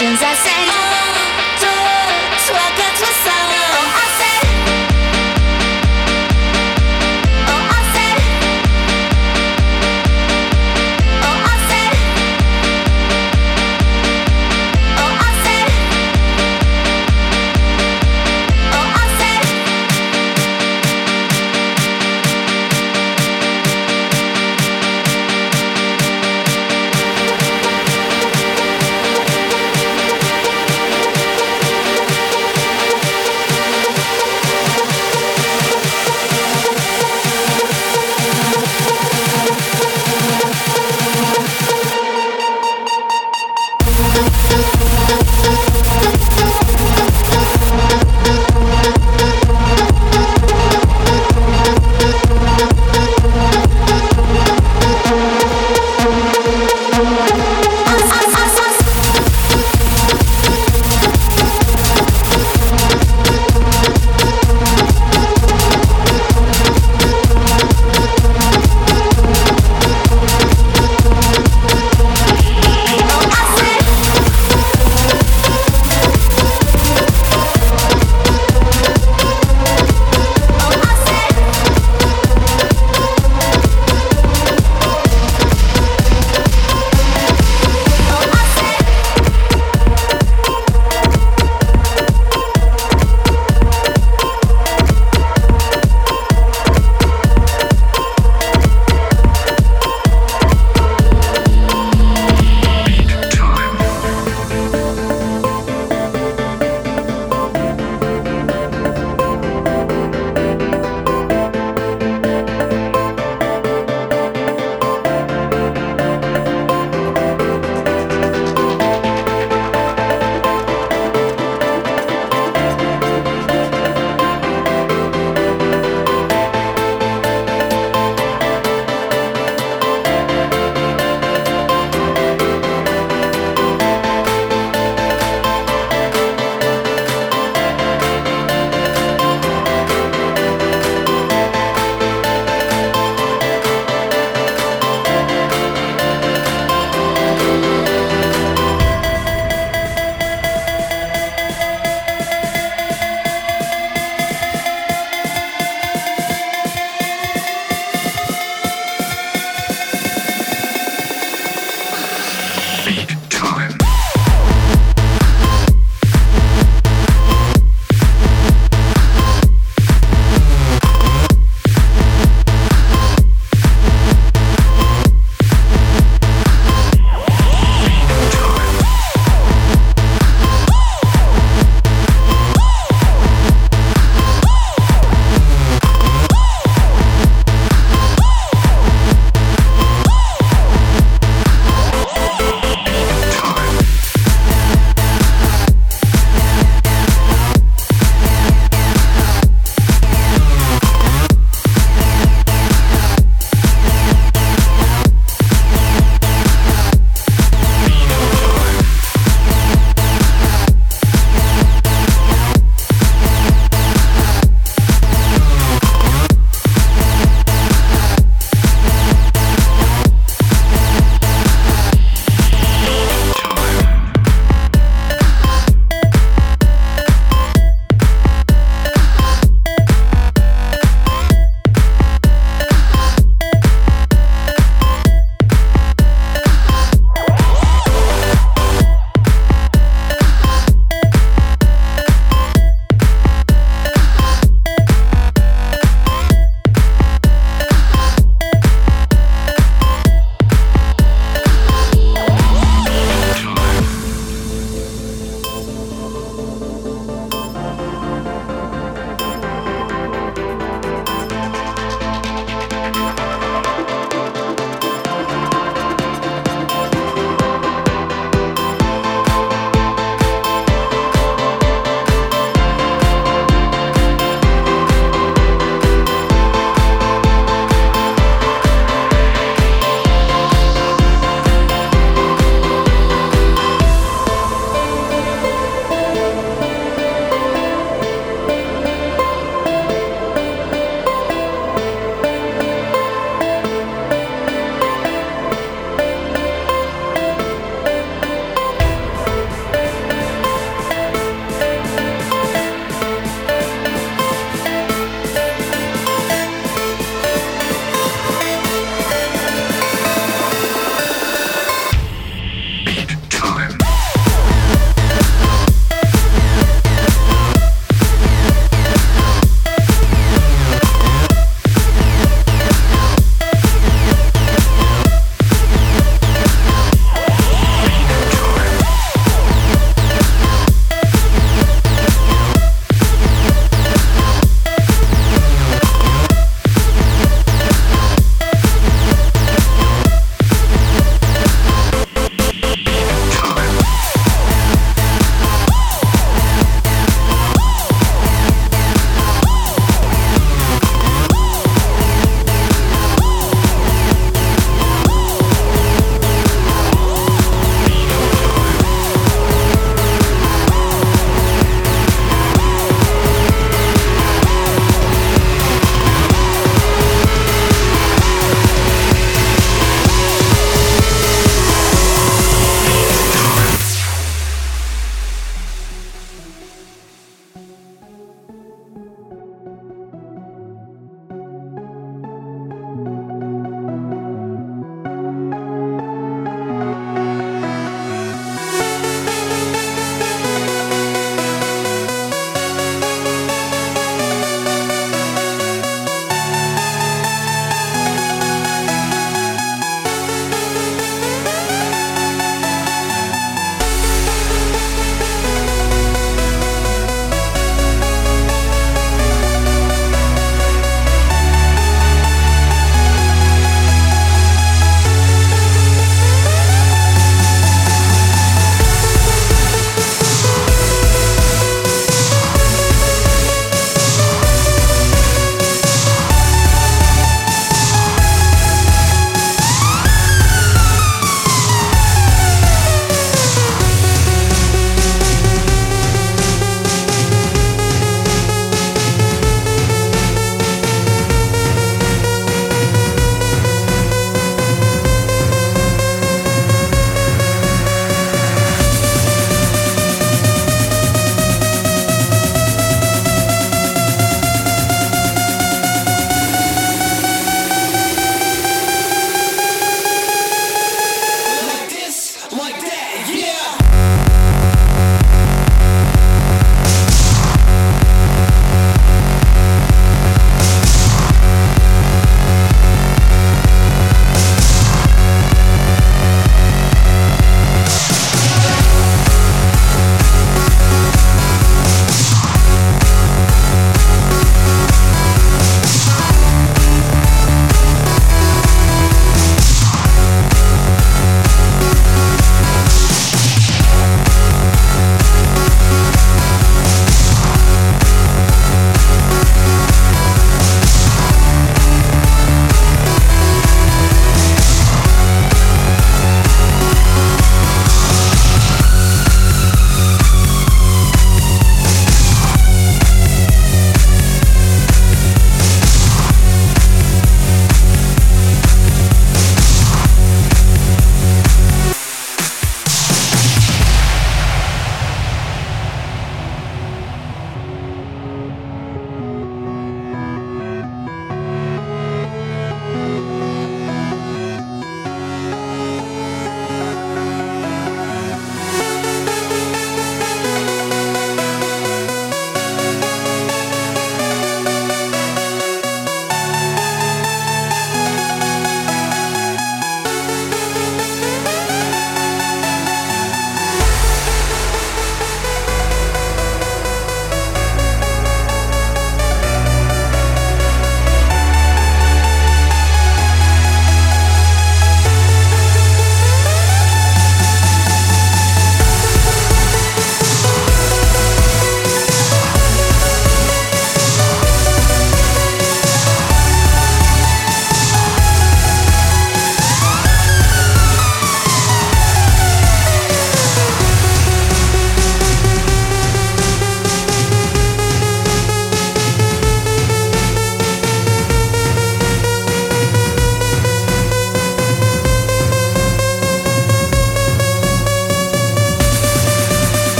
emotions I send.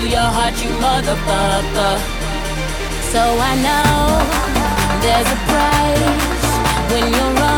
to your heart, you motherfucker. So I know there's a price when you're wrong.